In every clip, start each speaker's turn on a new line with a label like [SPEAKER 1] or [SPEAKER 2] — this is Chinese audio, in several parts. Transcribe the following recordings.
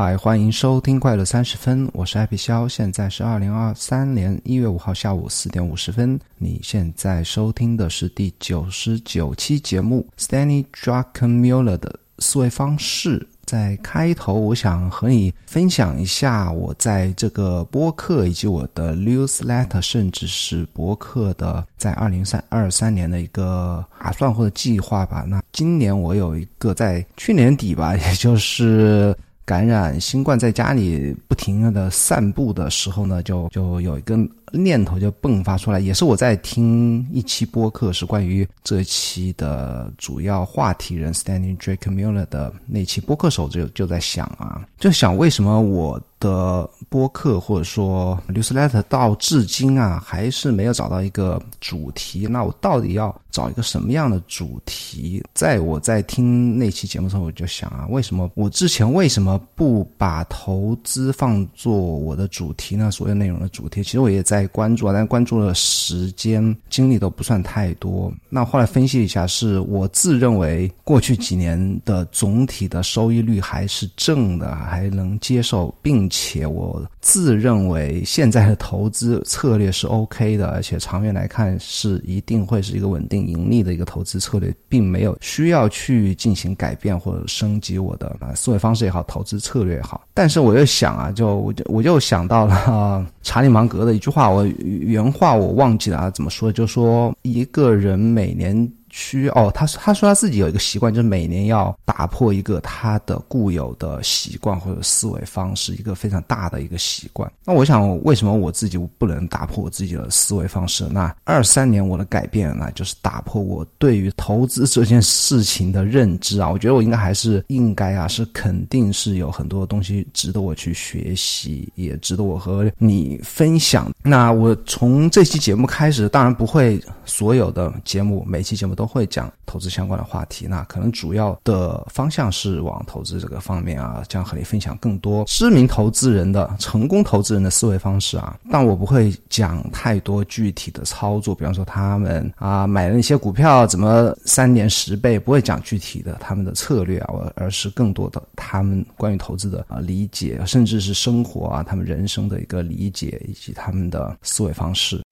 [SPEAKER 1] 嗨，欢迎收听快乐三十分，我是艾比肖，现在是二零二三年一月五号下午四点五十分。你现在收听的是第九十九期节目，Stanley Druckenmiller 的思维方式。在开头，我想和你分享一下我在这个播客以及我的 newsletter，甚至是博客的在二零三二三年的一个打算或者计划吧。那今年我有一个在去年底吧，也就是。感染新冠，在家里不停的散步的时候呢，就就有一个念头就迸发出来，也是我在听一期播客，是关于这期的主要话题人 Stanley Drake Miller 的那期播客时候，就就在想啊，就想为什么我。的播客或者说 newsletter 到至今啊，还是没有找到一个主题。那我到底要找一个什么样的主题？在我在听那期节目的时候，我就想啊，为什么我之前为什么不把投资放做我的主题呢？所有内容的主题，其实我也在在关注啊，但关注的时间精力都不算太多。那后来分析一下，是我自认为过去几年的总体的收益率还是正的，还能接受，并。且我自认为现在的投资策略是 OK 的，而且长远来看是一定会是一个稳定盈利的一个投资策略，并没有需要去进行改变或者升级我的啊思维方式也好，投资策略也好。但是我又想啊，就我就我就想到了查理芒格的一句话，我原话我忘记了啊，怎么说？就说一个人每年。需哦，他他说他自己有一个习惯，就是每年要打破一个他的固有的习惯或者思维方式，一个非常大的一个习惯。那我想，为什么我自己不能打破我自己的思维方式？那二三年我的改变呢，就是打破我对于投资这件事情的认知啊。我觉得我应该还是应该啊，是肯定是有很多东西值得我去学习，也值得我和你分享。那我从这期节目开始，当然不会所有的节目每期节目。都会讲投资相关的话题，那可能主要的方向是往投资这个方面啊，将和你分享更多知名投资人的成功投资人的思维方式啊。但我不会讲太多具体的操作，比方说他们啊买了一些股票怎么三年十倍，不会讲具体的他们的策略啊，我而是更多的他们关于投资的啊理解，甚至是生活啊他们人生的一个理解以及他们的思维方式。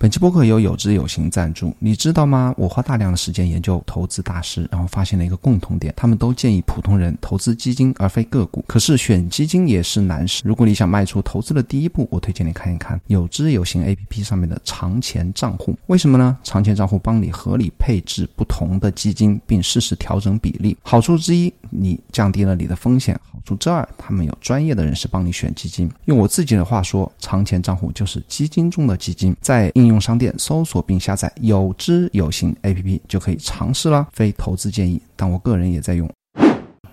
[SPEAKER 1] 本期播客由有知有行赞助，你知道吗？我花大量的时间研究投资大师，然后发现了一个共同点，他们都建议普通人投资基金而非个股。可是选基金也是难事。如果你想迈出投资的第一步，我推荐你看一看有知有行 APP 上面的长钱账户。为什么呢？长钱账户帮你合理配置不同的基金，并适时调整比例。好处之一，你降低了你的风险；好处之二，他们有专业的人士帮你选基金。用我自己的话说，长钱账户就是基金中的基金，在应。应用商店搜索并下载有知有行 A P P 就可以尝试啦，非投资建议，但我个人也在用。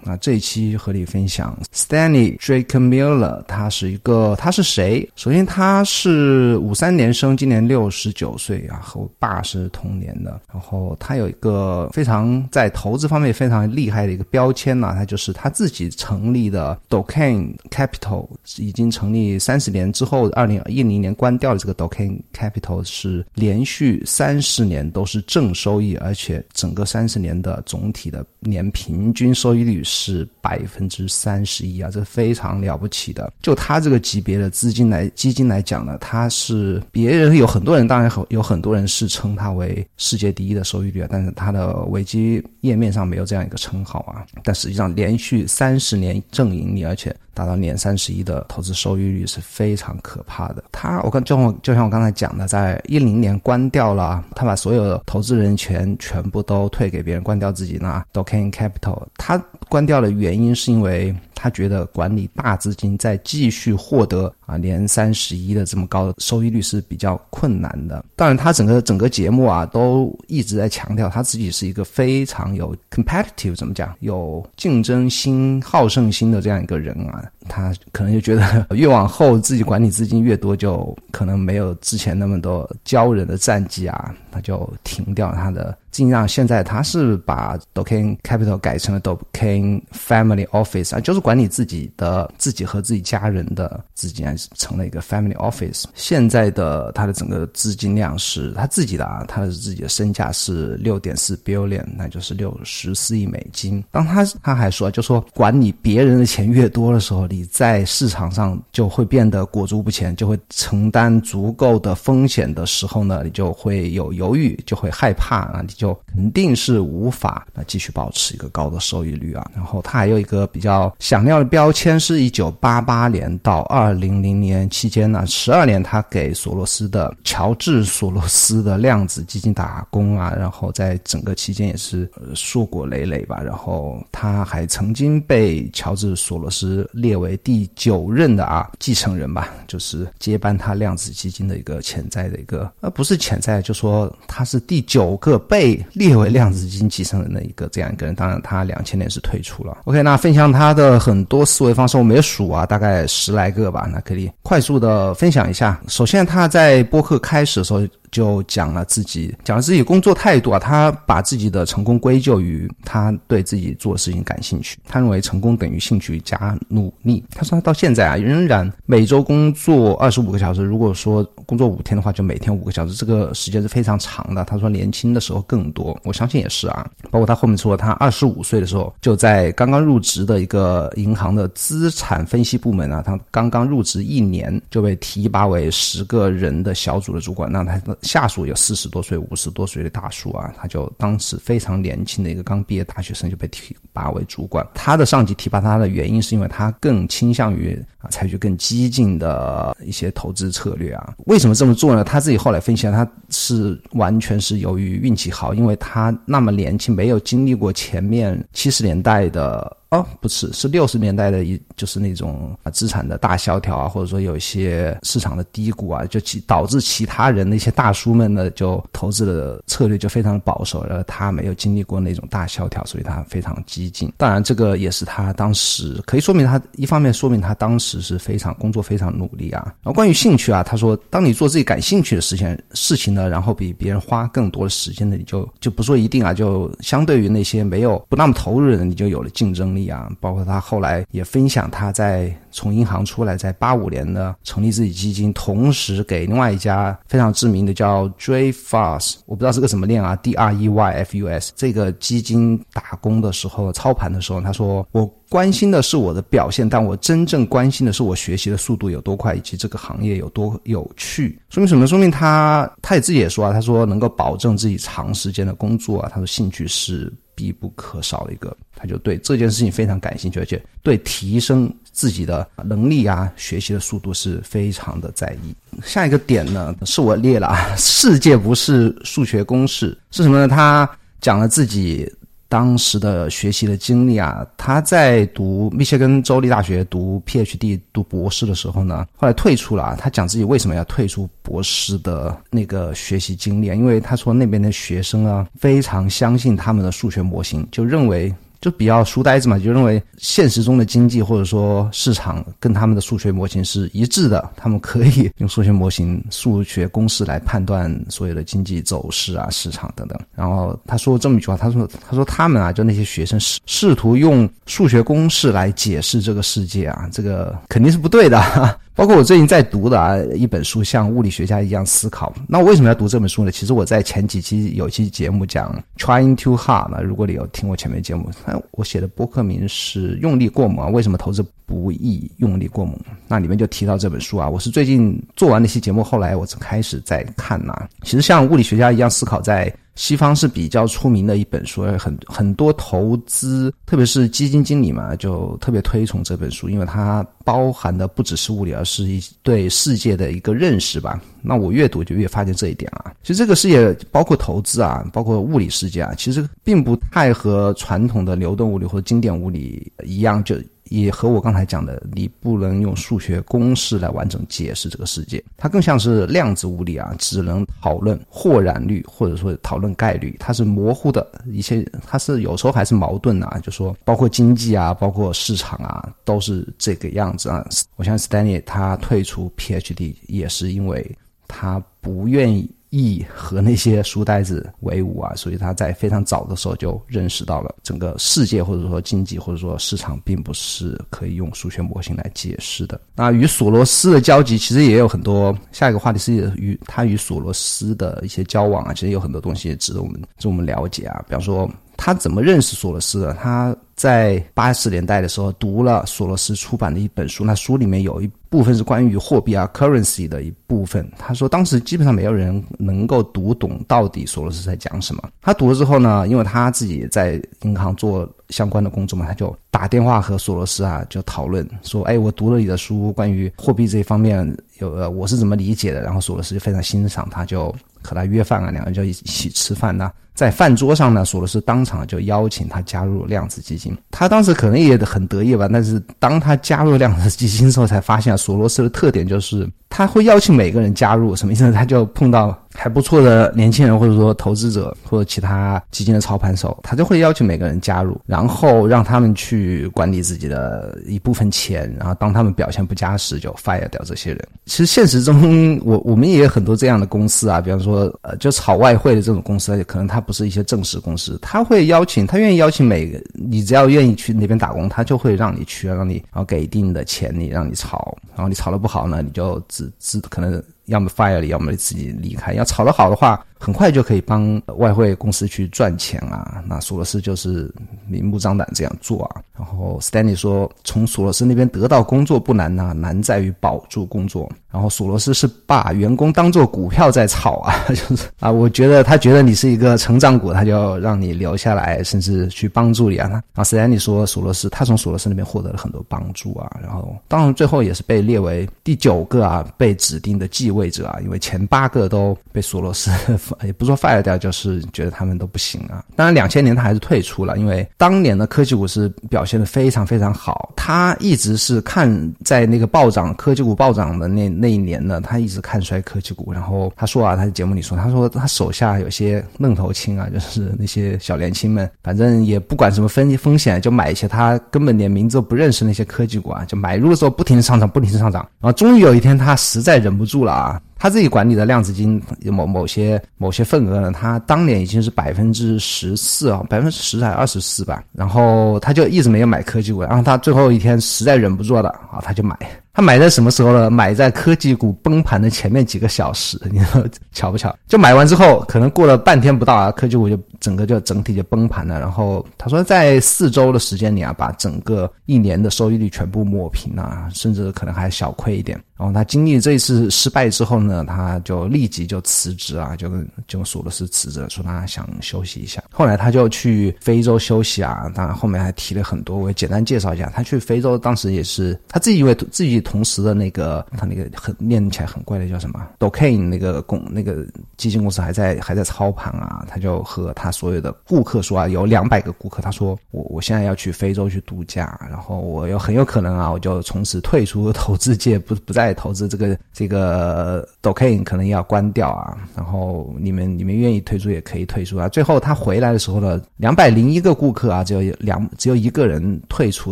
[SPEAKER 1] 那这一期和你分享 Stanley Drake Miller，他是一个他是谁？首先他是五三年生，今年六十九岁啊，和我爸是同年的。然后他有一个非常在投资方面非常厉害的一个标签呢，他就是他自己成立的 d o k a n Capital，已经成立三十年之后，二零一零年关掉了这个 d o k a n Capital 是连续三十年都是正收益，而且整个三十年的总体的年平均收益率。是百分之三十一啊，这非常了不起的。就他这个级别的资金来基金来讲呢，他是别人有很多人，当然很有很多人是称他为世界第一的收益率啊，但是他的维基页面上没有这样一个称号啊。但实际上连续三十年正盈利，而且。达到年三十一的投资收益率是非常可怕的。他，我刚就像就像我刚才讲的，在一零年关掉了，他把所有的投资人权全部都退给别人，关掉自己那 d o k a n Capital。他关掉的原因是因为。他觉得管理大资金再继续获得啊年三十一的这么高的收益率是比较困难的。当然，他整个整个节目啊都一直在强调他自己是一个非常有 competitive 怎么讲有竞争心、好胜心的这样一个人啊。他可能就觉得越往后自己管理资金越多，就可能没有之前那么多骄人的战绩啊，他就停掉他的。尽量现在他是把 Dokan Capital 改成了 Dokan Family Office 啊，就是管理自己的自己和自己家人的资金，成了一个 Family Office。现在的他的整个资金量是他自己的啊，他的自己的身价是六点四 billion，那就是六十四亿美金。当他他还说，就说管理别人的钱越多的时候，你在市场上就会变得裹足不前，就会承担足够的风险的时候呢，你就会有犹豫，就会害怕啊，你就。肯定是无法啊继续保持一个高的收益率啊。然后它还有一个比较响亮的标签，是一九八八年到二零零年期间呢，十二年他给索罗斯的乔治索罗斯的量子基金打工啊。然后在整个期间也是硕果累累吧。然后他还曾经被乔治索罗斯列为为第九任的啊继承人吧，就是接班他量子基金的一个潜在的一个，而不是潜在，就说他是第九个被。列为量子基金继承人的一个这样一个人，当然他两千年是退出了。OK，那分享他的很多思维方式，我没有数啊，大概十来个吧，那可以快速的分享一下。首先他在播客开始的时候。就讲了自己，讲了自己工作态度啊。他把自己的成功归咎于他对自己做的事情感兴趣。他认为成功等于兴趣加努力。他说他到现在啊，仍然每周工作二十五个小时。如果说工作五天的话，就每天五个小时，这个时间是非常长的。他说年轻的时候更多，我相信也是啊。包括他后面说，他二十五岁的时候就在刚刚入职的一个银行的资产分析部门啊，他刚刚入职一年就被提拔为十个人的小组的主管。那他。下属有四十多岁、五十多岁的大叔啊，他就当时非常年轻的一个刚毕业大学生就被提拔为主管。他的上级提拔他的原因是因为他更倾向于啊采取更激进的一些投资策略啊。为什么这么做呢？他自己后来分析，他是完全是由于运气好，因为他那么年轻，没有经历过前面七十年代的。不是，是六十年代的一，就是那种啊资产的大萧条啊，或者说有一些市场的低谷啊，就其导致其他人那些大叔们呢，就投资的策略就非常保守，而他没有经历过那种大萧条，所以他非常激进。当然，这个也是他当时可以说明他一方面说明他当时是非常工作非常努力啊。然后关于兴趣啊，他说，当你做自己感兴趣的事情事情呢，然后比别人花更多的时间呢，你就就不说一定啊，就相对于那些没有不那么投入的人，你就有了竞争力。样，包括他后来也分享他在从银行出来，在八五年呢成立自己基金，同时给另外一家非常知名的叫 d r e f u s 我不知道是个什么链啊，D R E Y F U S 这个基金打工的时候操盘的时候，他说我关心的是我的表现，但我真正关心的是我学习的速度有多快，以及这个行业有多有趣。说明什么？说明他他也自己也说啊，他说能够保证自己长时间的工作啊，他说兴趣是。必不可少的一个，他就对这件事情非常感兴趣，而且对提升自己的能力啊、学习的速度是非常的在意。下一个点呢，是我列了啊，世界不是数学公式是什么呢？他讲了自己。当时的学习的经历啊，他在读密歇根州立大学读 PhD 读博士的时候呢，后来退出了。他讲自己为什么要退出博士的那个学习经历啊，因为他说那边的学生啊非常相信他们的数学模型，就认为。就比较书呆子嘛，就认为现实中的经济或者说市场跟他们的数学模型是一致的，他们可以用数学模型、数学公式来判断所有的经济走势啊、市场等等。然后他说这么一句话，他说：“他说他们啊，就那些学生试试图用数学公式来解释这个世界啊，这个肯定是不对的。”包括我最近在读的啊一本书，像物理学家一样思考。那我为什么要读这本书呢？其实我在前几期有期节目讲 trying too hard 那如果你有听我前面节目，那我写的博客名是用力过猛。为什么投资不易用力过猛？那里面就提到这本书啊。我是最近做完那期节目，后来我才开始在看呐。其实像物理学家一样思考在。西方是比较出名的一本书，很很多投资，特别是基金经理嘛，就特别推崇这本书，因为它包含的不只是物理，而是一对世界的一个认识吧。那我越读就越发现这一点啊。其实这个世界包括投资啊，包括物理世界啊，其实并不太和传统的牛顿物理或者经典物理一样，就也和我刚才讲的，你不能用数学公式来完整解释这个世界，它更像是量子物理啊，只能讨论或然率或者说讨论概率，它是模糊的一些，它是有时候还是矛盾啊，就说包括经济啊，包括市场啊，都是这个样子啊。我相信 Stanley 他退出 PhD 也是因为他不愿意。意和那些书呆子为伍啊，所以他在非常早的时候就认识到了整个世界或者说经济或者说市场并不是可以用数学模型来解释的。那与索罗斯的交集其实也有很多。下一个话题是与他与索罗斯的一些交往啊，其实有很多东西值得我们值得我们了解啊。比方说他怎么认识索罗斯的？他在八十年代的时候读了索罗斯出版的一本书，那书里面有一。部分是关于货币啊，currency 的一部分。他说，当时基本上没有人能够读懂到底索罗斯在讲什么。他读了之后呢，因为他自己在银行做相关的工作嘛，他就打电话和索罗斯啊就讨论说：“哎，我读了你的书，关于货币这一方面有呃我是怎么理解的。”然后索罗斯就非常欣赏他，就和他约饭啊，两个人就一起吃饭呢。在饭桌上呢，索罗斯当场就邀请他加入量子基金。他当时可能也很得意吧，但是当他加入量子基金之后，才发现。索罗斯的特点就是他会邀请每个人加入，什么意思呢？他就碰到还不错的年轻人，或者说投资者或者其他基金的操盘手，他就会邀请每个人加入，然后让他们去管理自己的一部分钱，然后当他们表现不佳时，就 fire 掉这些人。其实现实中，我我们也有很多这样的公司啊，比方说呃，就炒外汇的这种公司，可能它不是一些正式公司，他会邀请，他愿意邀请每个你只要愿意去那边打工，他就会让你去，让你然后给一定的钱你，让你炒。然后你炒的不好呢，你就只是可能要么 fire 你，要么自己离开。要炒得好的话。很快就可以帮外汇公司去赚钱啊！那索罗斯就是明目张胆这样做啊。然后 Stanley 说，从索罗斯那边得到工作不难呐，难在于保住工作。然后索罗斯是把员工当做股票在炒啊，就是啊，我觉得他觉得你是一个成长股，他就要让你留下来，甚至去帮助你啊。然后 Stanley 说，索罗斯他从索罗斯那边获得了很多帮助啊。然后当然最后也是被列为第九个啊被指定的继位者啊，因为前八个都被索罗斯。也不说 fire 掉，就是觉得他们都不行啊。当然，两千年他还是退出了，因为当年的科技股是表现的非常非常好。他一直是看在那个暴涨科技股暴涨的那那那一年呢，他一直看衰科技股。然后他说啊，他在节目里说，他说他手下有些愣头青啊，就是那些小年轻们，反正也不管什么风风险，就买一些他根本连名字都不认识那些科技股啊，就买入的时候不停的上涨，不停的上涨。然后终于有一天，他实在忍不住了啊。他自己管理的量子金某某些某些份额呢，他当年已经是百分之十四啊，百分之十还是二十四吧，然后他就一直没有买科技股，然后他最后一天实在忍不住了啊，他就买。他买在什么时候呢？买在科技股崩盘的前面几个小时，你说巧不巧？就买完之后，可能过了半天不到啊，科技股就整个就整体就崩盘了。然后他说，在四周的时间里啊，把整个一年的收益率全部抹平啊，甚至可能还小亏一点。然后他经历这一次失败之后呢，他就立即就辞职啊，就跟就索罗斯辞职，说他想休息一下。后来他就去非洲休息啊，当然后面还提了很多，我简单介绍一下。他去非洲当时也是他自己以为自己。同时的那个，他那个很念起来很怪的叫什么 d o k a n 那个公那个基金公司还在还在操盘啊，他就和他所有的顾客说啊，有两百个顾客，他说我我现在要去非洲去度假，然后我有很有可能啊，我就从此退出投资界，不不再再投资这个这个 d o k a n 可能要关掉啊，然后你们你们愿意退出也可以退出啊。最后他回来的时候呢，两百零一个顾客啊，只有两只有一个人退出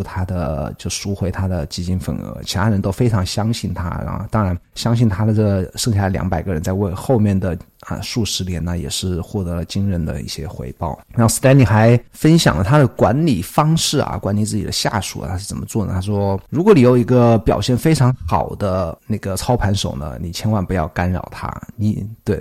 [SPEAKER 1] 他的就赎回他的基金份额，其他人。都非常相信他，然后当然相信他的这剩下两百个人，在为后面的。啊，数十年呢，也是获得了惊人的一些回报。然后 Stanley 还分享了他的管理方式啊，管理自己的下属啊，他是怎么做呢？他说，如果你有一个表现非常好的那个操盘手呢，你千万不要干扰他。你对，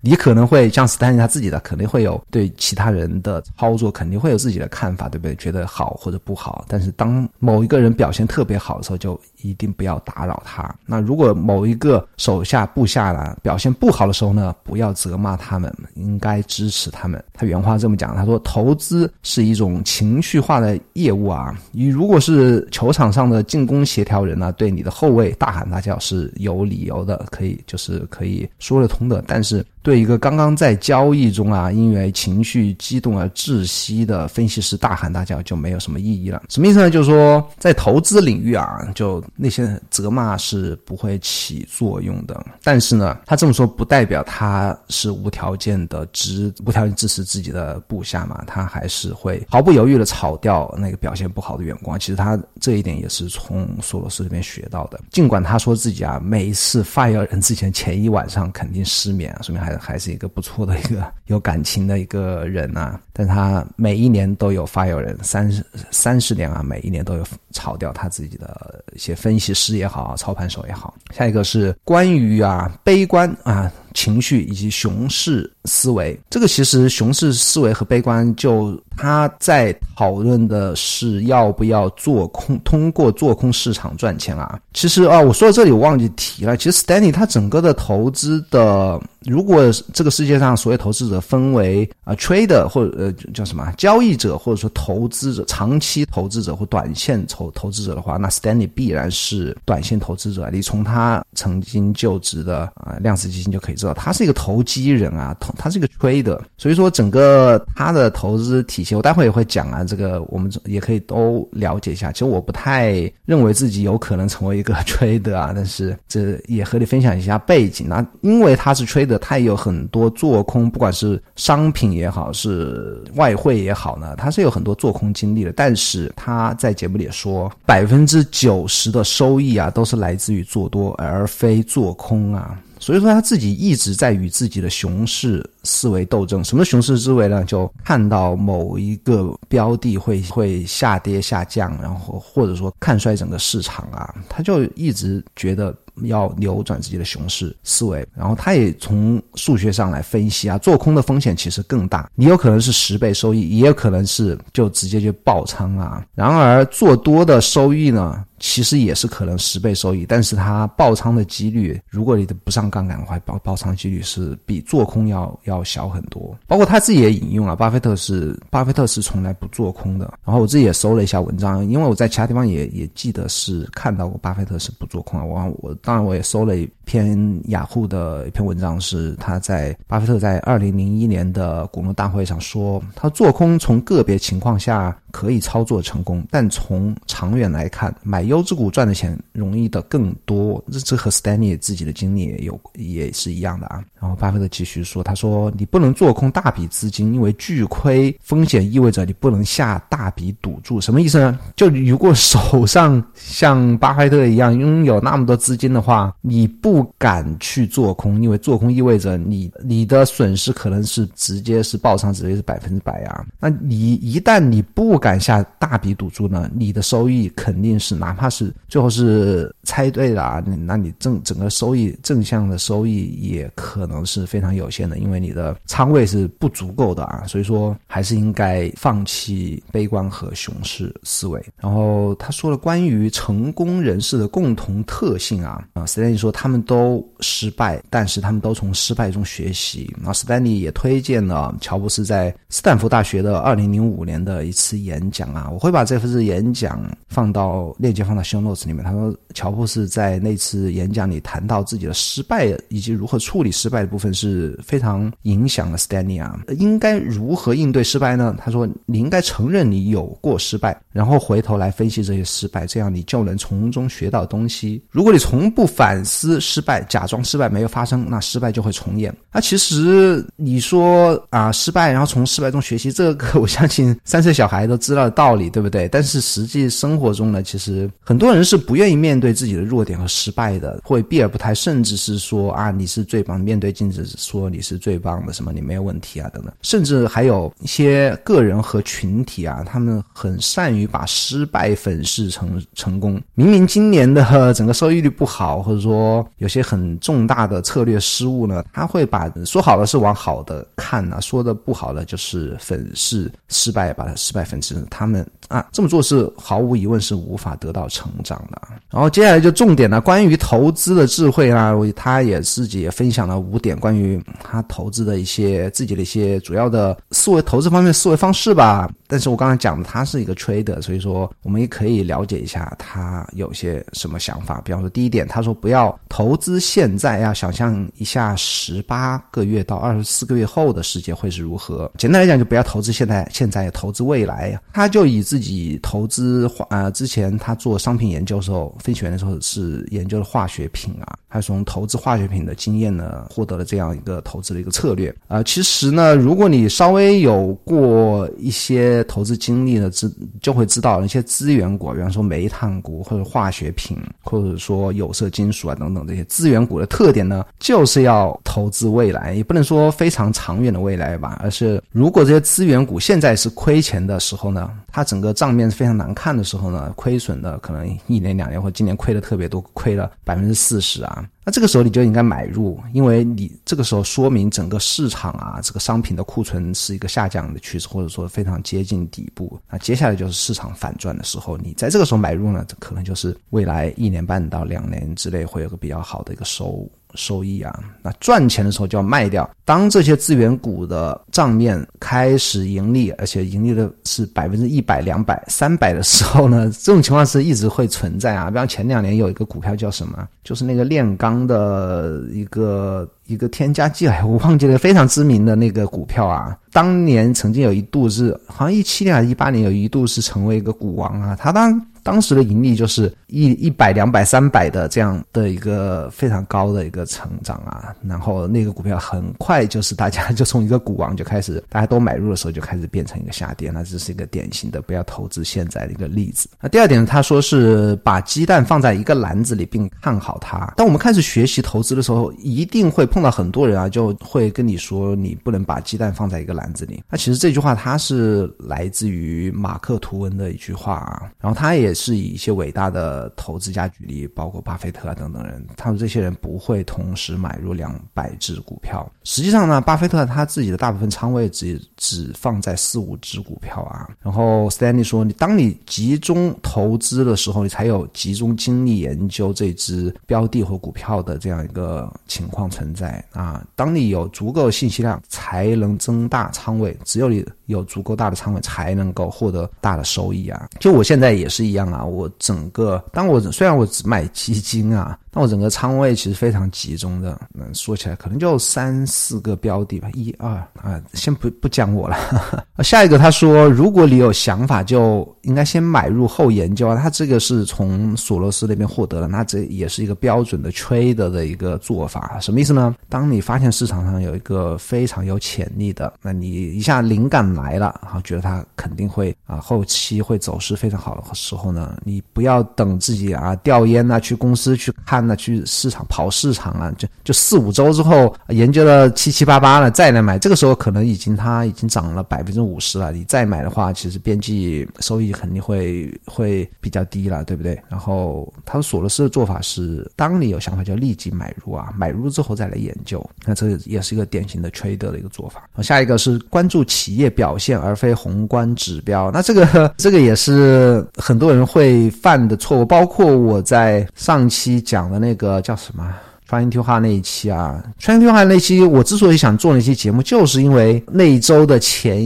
[SPEAKER 1] 你可能会像 Stanley 他自己的，肯定会有对其他人的操作肯定会有自己的看法，对不对？觉得好或者不好。但是当某一个人表现特别好的时候，就一定不要打扰他。那如果某一个手下部下呢表现不好的时候呢，不要。要责骂他们，应该支持他们。他原话这么讲，他说：“投资是一种情绪化的业务啊，你如果是球场上的进攻协调人呢，对你的后卫大喊大叫是有理由的，可以就是可以说得通的。但是对一个刚刚在交易中啊，因为情绪激动而窒息的分析师大喊大叫，就没有什么意义了。什么意思呢？就是说，在投资领域啊，就那些责骂是不会起作用的。但是呢，他这么说不代表他是无条件的支无条件支持自己的部下嘛，他还是会毫不犹豫的炒掉那个表现不好的员工。其实他这一点也是从索罗斯这边学到的。尽管他说自己啊，每一次 fire 人之前前一晚上肯定失眠，说明还还是一个不错的一个 有感情的一个人啊。但他每一年都有发有人，三十三十年啊，每一年都有炒掉他自己的一些分析师也好，操盘手也好。下一个是关于啊悲观啊。情绪以及熊市思维，这个其实熊市思维和悲观，就他在讨论的是要不要做空，通过做空市场赚钱啊。其实啊，我说到这里我忘记提了，其实 Stanley 他整个的投资的，如果这个世界上所有投资者分为啊 trader 或者呃叫什么交易者，或者说投资者、长期投资者或短线投投资者的话，那 Stanley 必然是短线投资者。你从他曾经就职的啊量子基金就可以。知道他是一个投机人啊，投他是一个吹的，所以说整个他的投资体系，我待会也会讲啊，这个 我们也可以都了解一下。其实我不太认为自己有可能成为一个 吹的啊，但是这也和你分享一下背景啊，因为他是吹的，他也有很多做空，不管是商品也好，是外汇也好呢，他是有很多做空经历的。但是他在节目里说，百分之九十的收益啊，都是来自于做多而非做空啊。所以说他自己一直在与自己的熊市思维斗争。什么熊市思维呢？就看到某一个标的会会下跌下降，然后或者说看衰整个市场啊，他就一直觉得。要扭转自己的熊市思维，然后他也从数学上来分析啊，做空的风险其实更大，你有可能是十倍收益，也有可能是就直接就爆仓啊。然而做多的收益呢，其实也是可能十倍收益，但是它爆仓的几率，如果你的不上杠杆的话，爆爆仓几率是比做空要要小很多。包括他自己也引用了，巴菲特是巴菲特是从来不做空的。然后我自己也搜了一下文章，因为我在其他地方也也记得是看到过巴菲特是不做空啊，我我。当然，我也搜了一篇雅虎的一篇文章，是他在巴菲特在二零零一年的股东大会上说，他做空从个别情况下可以操作成功，但从长远来看，买优质股赚的钱容易的更多。这这和 Stanley 自己的经历也有也是一样的啊。然后巴菲特继续说，他说你不能做空大笔资金，因为巨亏风险意味着你不能下大笔赌注。什么意思呢？就如果手上像巴菲特一样拥有那么多资金。的话，你不敢去做空，因为做空意味着你你的损失可能是直接是爆仓，直接是百分之百啊。那你一旦你不敢下大笔赌注呢，你的收益肯定是哪怕是最后是猜对了啊，那你正整个收益正向的收益也可能是非常有限的，因为你的仓位是不足够的啊。所以说还是应该放弃悲观和熊市思维。然后他说了关于成功人士的共同特性啊。啊，，Stanley 说他们都失败，但是他们都从失败中学习。那 Stanley 也推荐了乔布斯在斯坦福大学的二零零五年的一次演讲啊，我会把这份演讲放到链接放到 show notes 里面。他说，乔布斯在那次演讲里谈到自己的失败以及如何处理失败的部分是非常影响了 Stanley 啊。应该如何应对失败呢？他说，你应该承认你有过失败，然后回头来分析这些失败，这样你就能从中学到东西。如果你从不反思失败，假装失败没有发生，那失败就会重演。那其实你说啊，失败然后从失败中学习，这个 我相信三岁小孩都知道的道理，对不对？但是实际生活中呢，其实很多人是不愿意面对自己的弱点和失败的，会避而不谈，甚至是说啊，你是最棒，面对镜子说你是最棒的，什么你没有问题啊等等。甚至还有一些个人和群体啊，他们很善于把失败粉饰成成功。明明今年的整个收益率不好。或者说有些很重大的策略失误呢，他会把说好的是往好的看呢，说的不好的就是粉饰失败，把它失败粉饰他们啊这么做是毫无疑问是无法得到成长的。然后接下来就重点了，关于投资的智慧啊，他也自己也分享了五点关于他投资的一些自己的一些主要的思维投资方面思维方式吧。但是我刚才讲的他是一个 trader，所以说我们也可以了解一下他有些什么想法。比方说第一点，他说不要投资现在，要想象一下十八个月到二十四个月后的世界会是如何。简单来讲，就不要投资现在，现在投资未来。他就以自己投资化啊，之前他做商品研究的时候，分析员的时候是研究的化学品啊，他从投资化学品的经验呢，获得了这样一个投资的一个策略啊。其实呢，如果你稍微有过一些投资经历的，知就会知道一些资源股，比方说煤炭股或者化学品，或者说有色金属啊等等这些资源股的特点呢，就是要投资未来，也不能说非常长远的未来吧，而是如果这些资源股现在是亏钱的时候呢，它整个账面是非常难看的时候呢，亏损的可能一年两年或今年亏的特别多，亏了百分之四十啊。那这个时候你就应该买入，因为你这个时候说明整个市场啊，这个商品的库存是一个下降的趋势，或者说非常接近底部。那接下来就是市场反转的时候，你在这个时候买入呢，可能就是未来一年半到两年之内会有个比较好的一个收。收益啊，那赚钱的时候就要卖掉。当这些资源股的账面开始盈利，而且盈利的是百分之一百、两百、三百的时候呢，这种情况是一直会存在啊。比方前两年有一个股票叫什么，就是那个炼钢的一个一个添加剂哎，我忘记了，非常知名的那个股票啊。当年曾经有一度是，好像一七年还是一八年，有一度是成为一个股王啊。他当当时的盈利就是一一百、两百、三百的这样的一个非常高的一个成长啊，然后那个股票很快就是大家就从一个股王就开始，大家都买入的时候就开始变成一个下跌，那这是一个典型的不要投资现在的一个例子。那第二点，他说是把鸡蛋放在一个篮子里并看好它。当我们开始学习投资的时候，一定会碰到很多人啊，就会跟你说你不能把鸡蛋放在一个篮子里。那其实这句话它是来自于马克吐温的一句话啊，然后他也。是以一些伟大的投资家举例，包括巴菲特啊等等人，他们这些人不会同时买入两百只股票。实际上呢，巴菲特他自己的大部分仓位只只放在四五只股票啊。然后 Stanley 说，你当你集中投资的时候，你才有集中精力研究这只标的或股票的这样一个情况存在在啊。当你有足够信息量，才能增大仓位。只有你有足够大的仓位，才能够获得大的收益啊。就我现在也是一样。啊，我整个，当我虽然我只买基金啊。但我整个仓位其实非常集中的，嗯，说起来可能就三四个标的吧，一二啊，先不不讲我了。下一个他说，如果你有想法，就应该先买入后研究啊。他这个是从索罗斯那边获得的，那这也是一个标准的 trade 的一个做法。什么意思呢？当你发现市场上有一个非常有潜力的，那你一下灵感来来了，然后觉得它肯定会啊后期会走势非常好的时候呢，你不要等自己啊调研啊去公司去看。那去市场跑市场啊，就就四五周之后研究了七七八八了，再来买，这个时候可能已经它已经涨了百分之五十了。你再买的话，其实边际收益肯定会会比较低了，对不对？然后他说索罗斯的做法是，当你有想法就立即买入啊，买入之后再来研究。那这也是一个典型的 trader 的一个做法。下一个是关注企业表现而非宏观指标。那这个 这个也是很多人会犯的错误，包括我在上期讲。的那个叫什么？穿越话那一期啊，穿越话那期，我之所以想做那期节目，就是因为那一周的前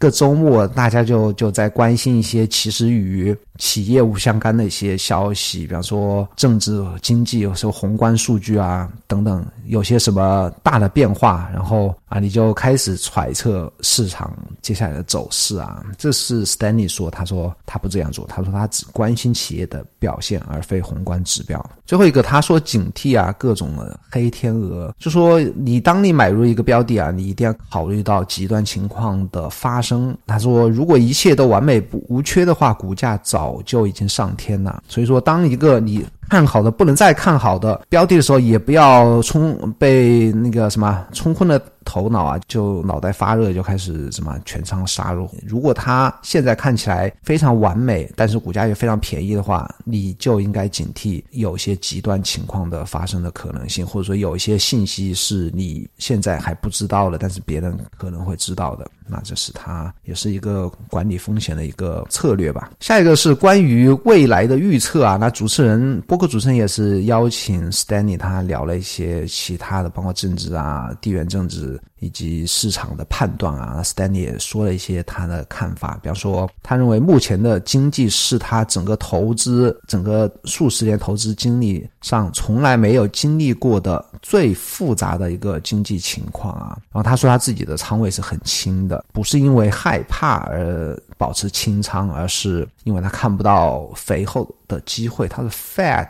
[SPEAKER 1] 个周末，大家就就在关心一些其实与。企业务相干的一些消息，比方说政治、经济，有时候宏观数据啊等等，有些什么大的变化，然后啊，你就开始揣测市场接下来的走势啊。这是 Stanley 说，他说他不这样做，他说他只关心企业的表现，而非宏观指标。最后一个，他说警惕啊，各种的黑天鹅，就说你当你买入一个标的啊，你一定要考虑到极端情况的发生。他说，如果一切都完美无缺的话，股价早。早就已经上天了，所以说，当一个你看好的不能再看好的标的的时候，也不要冲被那个什么冲昏了。头脑啊，就脑袋发热，就开始什么全仓杀入。如果它现在看起来非常完美，但是股价又非常便宜的话，你就应该警惕有些极端情况的发生的可能性，或者说有一些信息是你现在还不知道的，但是别人可能会知道的。那这是他也是一个管理风险的一个策略吧。下一个是关于未来的预测啊，那主持人播客主持人也是邀请 Stanley 他聊了一些其他的，包括政治啊、地缘政治。以及市场的判断啊，Stanley 也说了一些他的看法，比方说，他认为目前的经济是他整个投资、整个数十年投资经历上从来没有经历过的最复杂的一个经济情况啊。然后他说他自己的仓位是很轻的，不是因为害怕而保持清仓，而是因为他看不到肥厚的机会，他是 fat。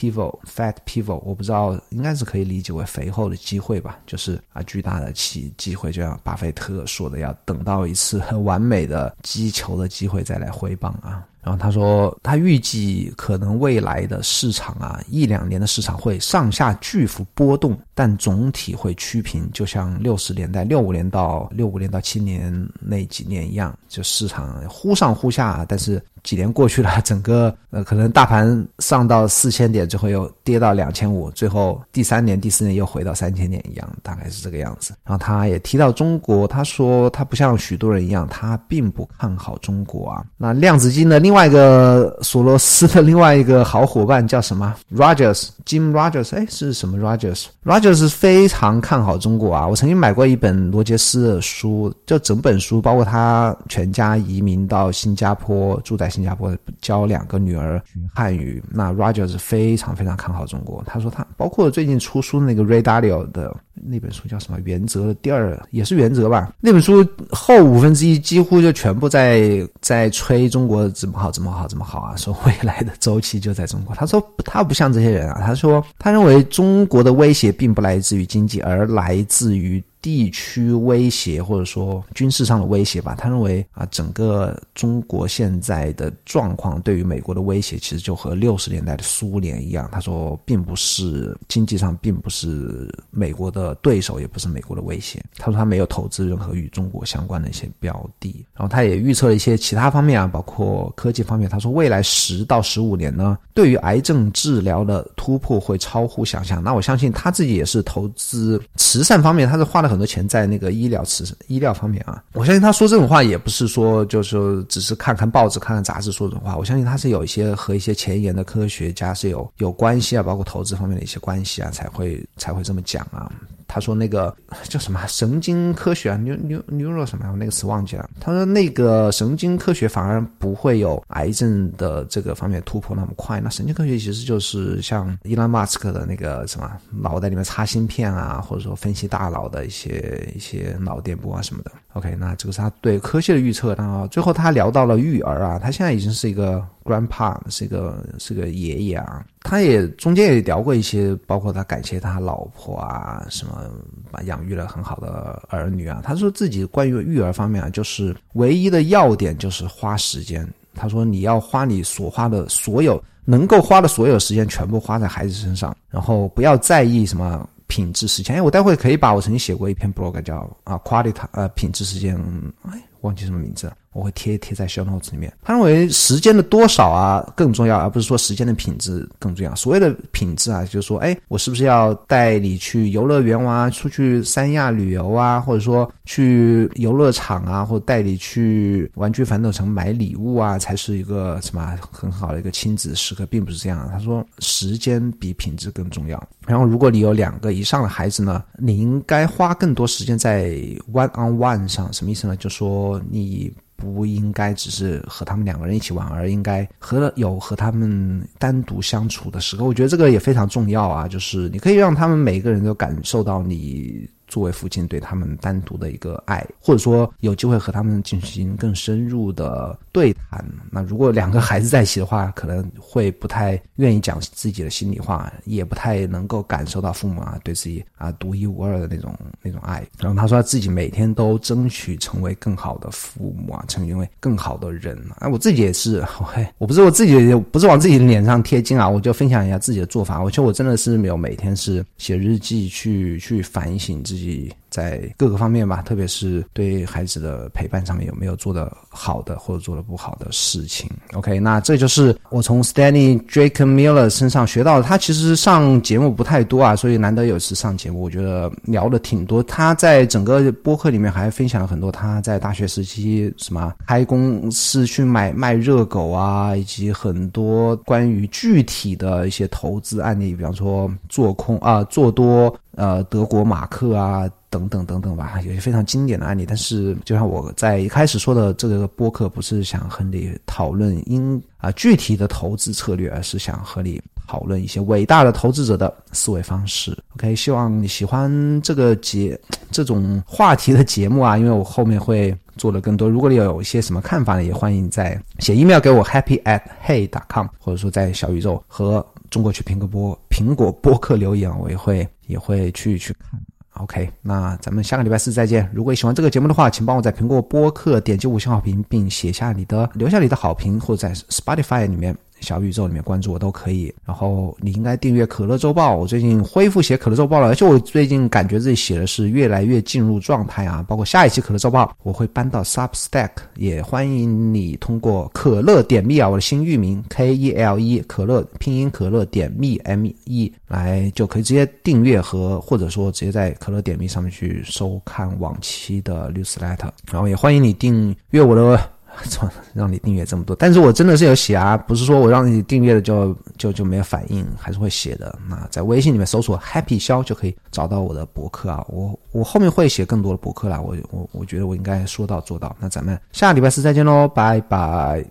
[SPEAKER 1] Pivot fat pivot，我不知道，应该是可以理解为肥厚的机会吧，就是啊巨大的机机会，就像巴菲特说的，要等到一次很完美的击球的机会再来挥棒啊。然后他说，他预计可能未来的市场啊，一两年的市场会上下巨幅波动，但总体会趋平，就像六十年代六五年到六五年到七年那几年一样，就市场忽上忽下，但是。几年过去了，整个 呃，可能大盘上到四千点最后又跌到两千五，最后第三年、第四年又回到三千点一样，大概是这个样子。然后他也提到中国，他说他不像许多人一样，他并不看好中国啊。那量子金的另外一个索罗斯的另外一个好伙伴叫什么？Rogers Jim Rogers，哎，是什么 Rogers？Rogers 是非常看好中国啊。我曾经买过一本罗杰斯的书，就整本书，包括他全家移民到新加坡，住在。新加坡教两个女儿学汉语，那 Rogers 非常非常看好中国。他说他包括最近出书的那个 Ray Dalio 的那本书叫什么？原则的第二也是原则吧？那本书后五分之一几乎就全部在在吹中国怎么好怎么好怎么好啊！说未来的周期就在中国。他说他不像这些人啊，他说他认为中国的威胁并不来自于经济，而来自于。地区威胁或者说军事上的威胁吧，他认为啊，整个中国现在的状况对于美国的威胁，其实就和六十年代的苏联一样。他说，并不是经济上并不是美国的对手，也不是美国的威胁。他说他没有投资任何与中国相关的一些标的，然后他也预测了一些其他方面啊，包括科技方面。他说未来十到十五年呢，对于癌症治疗的突破会超乎想象。那我相信他自己也是投资慈善方面，他是花了。很多钱在那个医疗、慈医疗方面啊，我相信他说这种话也不是说就是只是看看报纸、看看杂志说这种话，我相信他是有一些和一些前沿的科学家是有有关系啊，包括投资方面的一些关系啊，才会才会这么讲啊。他说那个 叫什么神经科学啊，new new new 什么，我那个词忘记了。他说那个神经科学反而不会有癌症的这个方面突破那么快。那神经科学其实就是像伊朗马斯克的那个什么脑袋里面插芯片啊，或者说分析大脑的一些一些脑电波啊什么的。OK，那这个是他对科学的预测。然后最后他聊到了育儿啊，他现在已经是一个。Grandpa 是一个是个爷爷啊，他也中间也聊过一些，包括他感谢他老婆啊，什么把养育了很好的儿女啊。他说自己关于育儿方面啊，就是唯一的要点就是花时间。他说你要花你所花的所有能够花的所有时间全部花在孩子身上，然后不要在意什么品质时间。哎，我待会可以把我曾经写过一篇 blog 叫啊 quality 呃品质时间，哎忘记什么名字了。我会贴贴在 show notes 里面。他认为时间的多少啊更重要，而不是说时间的品质更重要。所谓的品质啊，就是说，哎，我是不是要带你去游乐园玩，出去三亚旅游啊，或者说去游乐场啊，或者带你去玩具反斗城买礼物啊，才是一个什么很好的一个亲子时刻，并不是这样。他说，时间比品质更重要。然后，如果你有两个以上的孩子呢，你应该花更多时间在 one on one 上。什么意思呢？就说你。不应该只是和他们两个人一起玩，而应该和有和他们单独相处的时候。我觉得这个也非常重要啊，就是你可以让他们每个人都感受到你。作为父亲对他们单独的一个爱，或者说有机会和他们进行更深入的对谈。那如果两个孩子在一起的话，可能会不太愿意讲自己的心里话，也不太能够感受到父母啊对自己啊独一无二的那种那种爱。然后他说自己每天都争取成为更好的父母啊，成为更好的人啊。我自己也是，嘿，我不是我自己不是往自己脸上贴金啊，我就分享一下自己的做法。我觉得我真的是没有每天是写日记去去反省自己。自己在各个方面吧，特别是对孩子的陪伴上面有没有做的好的或者做的不好的事情。OK，那这就是我从 Stanley Drake Miller 身上学到的。他其实上节目不太多啊，所以难得有一次上节目，我觉得聊的挺多。他在整个播客里面还分享了很多他在大学时期什么开公司去买卖热狗啊，以及很多关于具体的一些投资案例，比方说做空啊、做多。呃，德国马克啊，等等等等吧，有些非常经典的案例。但是，就像我在一开始说的，这个播客不是想和你讨论因啊具体的投资策略，而是想和你讨论一些伟大的投资者的思维方式。OK，希望你喜欢这个节这种话题的节目啊，因为我后面会做的更多。如果你有一些什么看法呢，也欢迎在写 email 给我 happy at hey dot com，或者说在小宇宙和。中国去苹果播苹果播客留言，我也会也会去去看。OK，那咱们下个礼拜四再见。如果你喜欢这个节目的话，请帮我在苹果播客点击五星好评，并写下你的留下你的好评，或者在 Spotify 里面。小宇宙里面关注我都可以，然后你应该订阅可乐周报。我最近恢复写可乐周报了，而且我最近感觉自己写的是越来越进入状态啊。包括下一期可乐周报我会搬到 Substack，也欢迎你通过可乐点 me 啊，我的新域名 K E L E 可乐拼音可乐点 me M E 来就可以直接订阅和或者说直接在可乐点 me 上面去收看往期的 newsletter，然后也欢迎你订阅我的。错，让你订阅这么多，但是我真的是有写啊，不是说我让你订阅了就就就没有反应，还是会写的。那在微信里面搜索 Happy 肖就可以找到我的博客啊，我我后面会写更多的博客啦，我我我觉得我应该说到做到。那咱们下礼拜四再见喽，拜拜。